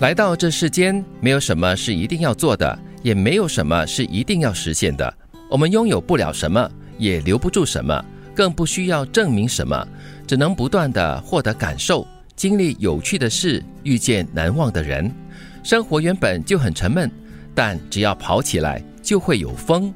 来到这世间，没有什么是一定要做的，也没有什么是一定要实现的。我们拥有不了什么，也留不住什么，更不需要证明什么，只能不断的获得感受，经历有趣的事，遇见难忘的人。生活原本就很沉闷，但只要跑起来，就会有风。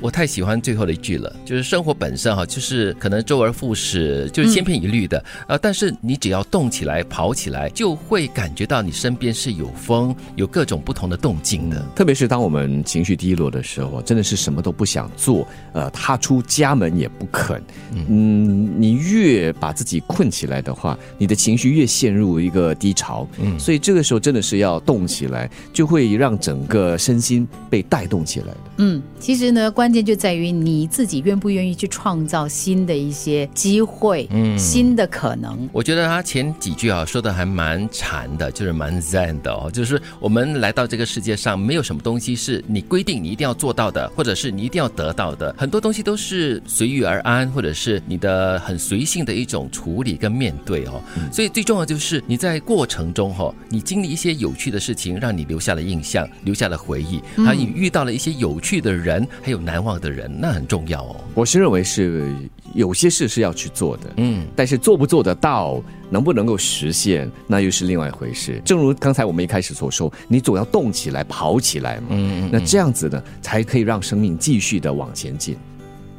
我太喜欢最后的一句了，就是生活本身哈，就是可能周而复始，就是千篇一律的啊。但是你只要动起来、跑起来，就会感觉到你身边是有风，有各种不同的动静的。特别是当我们情绪低落的时候，真的是什么都不想做，呃，踏出家门也不肯。嗯，你越把自己困起来的话，你的情绪越陷入一个低潮。嗯，所以这个时候真的是要动起来，就会让整个身心被带动起来的。嗯，其实呢，关键就在于你自己愿不愿意去创造新的一些机会，嗯，新的可能。我觉得他前几句啊说的还蛮禅的，就是蛮 zen 的哦，就是我们来到这个世界上，没有什么东西是你规定你一定要做到的，或者是你一定要得到的，很多东西都是随遇而安，或者是你的很随性的一种处理跟面对哦。所以最重要就是你在过程中哈，你经历一些有趣的事情，让你留下了印象，留下了回忆，还有你遇到了一些有。趣的人还有难难忘的人，那很重要哦。我是认为是有些事是要去做的，嗯，但是做不做得到，能不能够实现，那又是另外一回事。正如刚才我们一开始所说，你总要动起来、跑起来嘛，嗯，那这样子呢，才可以让生命继续的往前进。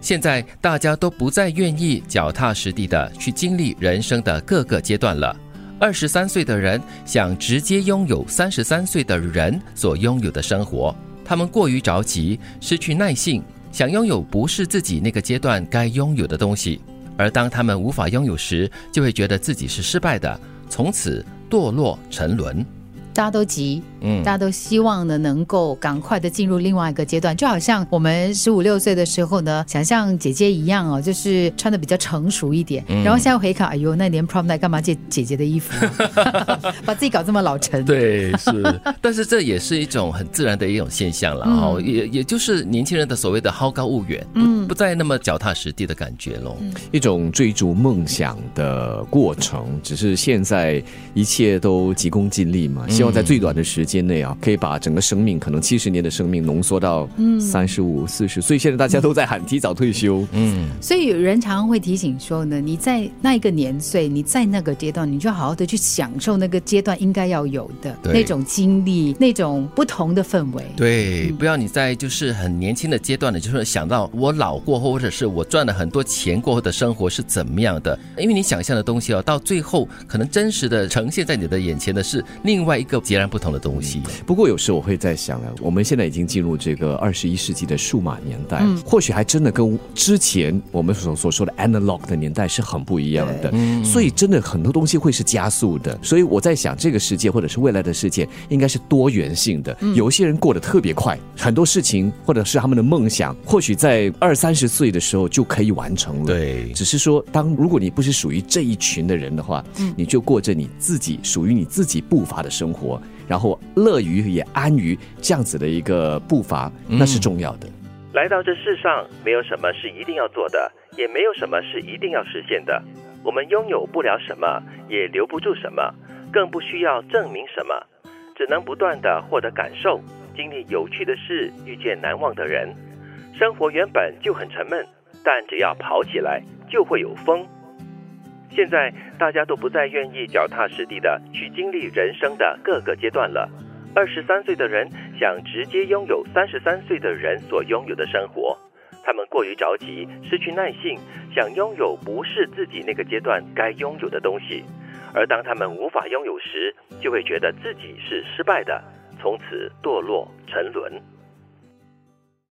现在大家都不再愿意脚踏实地的去经历人生的各个阶段了。二十三岁的人想直接拥有三十三岁的人所拥有的生活。他们过于着急，失去耐性，想拥有不是自己那个阶段该拥有的东西，而当他们无法拥有时，就会觉得自己是失败的，从此堕落沉沦。大家都急，嗯，大家都希望呢，能够赶快的进入另外一个阶段，就好像我们十五六岁的时候呢，想像姐姐一样哦，就是穿的比较成熟一点，然后现在回看，哎呦，那年 prom night 干嘛借姐姐的衣服，把自己搞这么老成？对，是，但是这也是一种很自然的一种现象了哈，也也就是年轻人的所谓的好高骛远，嗯，不再那么脚踏实地的感觉喽，一种追逐梦想的过程，只是现在一切都急功近利嘛，希望。在最短的时间内啊，可以把整个生命可能七十年的生命浓缩到三十五、四十岁。现在大家都在喊提早退休，嗯，所以有人常常会提醒说呢，你在那一个年岁，你在那个阶段，你就好好的去享受那个阶段应该要有的那种经历，那种不同的氛围。对，不要你在就是很年轻的阶段呢，就是想到我老过后，或者是我赚了很多钱过后的生活是怎么样的？因为你想象的东西哦，到最后可能真实的呈现在你的眼前的是另外一个。截然不同的东西。不过有时我会在想啊，我们现在已经进入这个二十一世纪的数码年代，或许还真的跟之前我们所所说的 analog 的年代是很不一样的。所以真的很多东西会是加速的。所以我在想，这个世界或者是未来的世界，应该是多元性的。有一些人过得特别快，很多事情或者是他们的梦想，或许在二三十岁的时候就可以完成了。对，只是说，当如果你不是属于这一群的人的话，你就过着你自己属于你自己步伐的生活。然后乐于也安于这样子的一个步伐，那是重要的。来到这世上，没有什么是一定要做的，也没有什么是一定要实现的。我们拥有不了什么，也留不住什么，更不需要证明什么，只能不断的获得感受，经历有趣的事，遇见难忘的人。生活原本就很沉闷，但只要跑起来，就会有风。现在大家都不再愿意脚踏实地的去经历人生的各个阶段了。二十三岁的人想直接拥有三十三岁的人所拥有的生活，他们过于着急，失去耐性，想拥有不是自己那个阶段该拥有的东西，而当他们无法拥有时，就会觉得自己是失败的，从此堕落沉沦。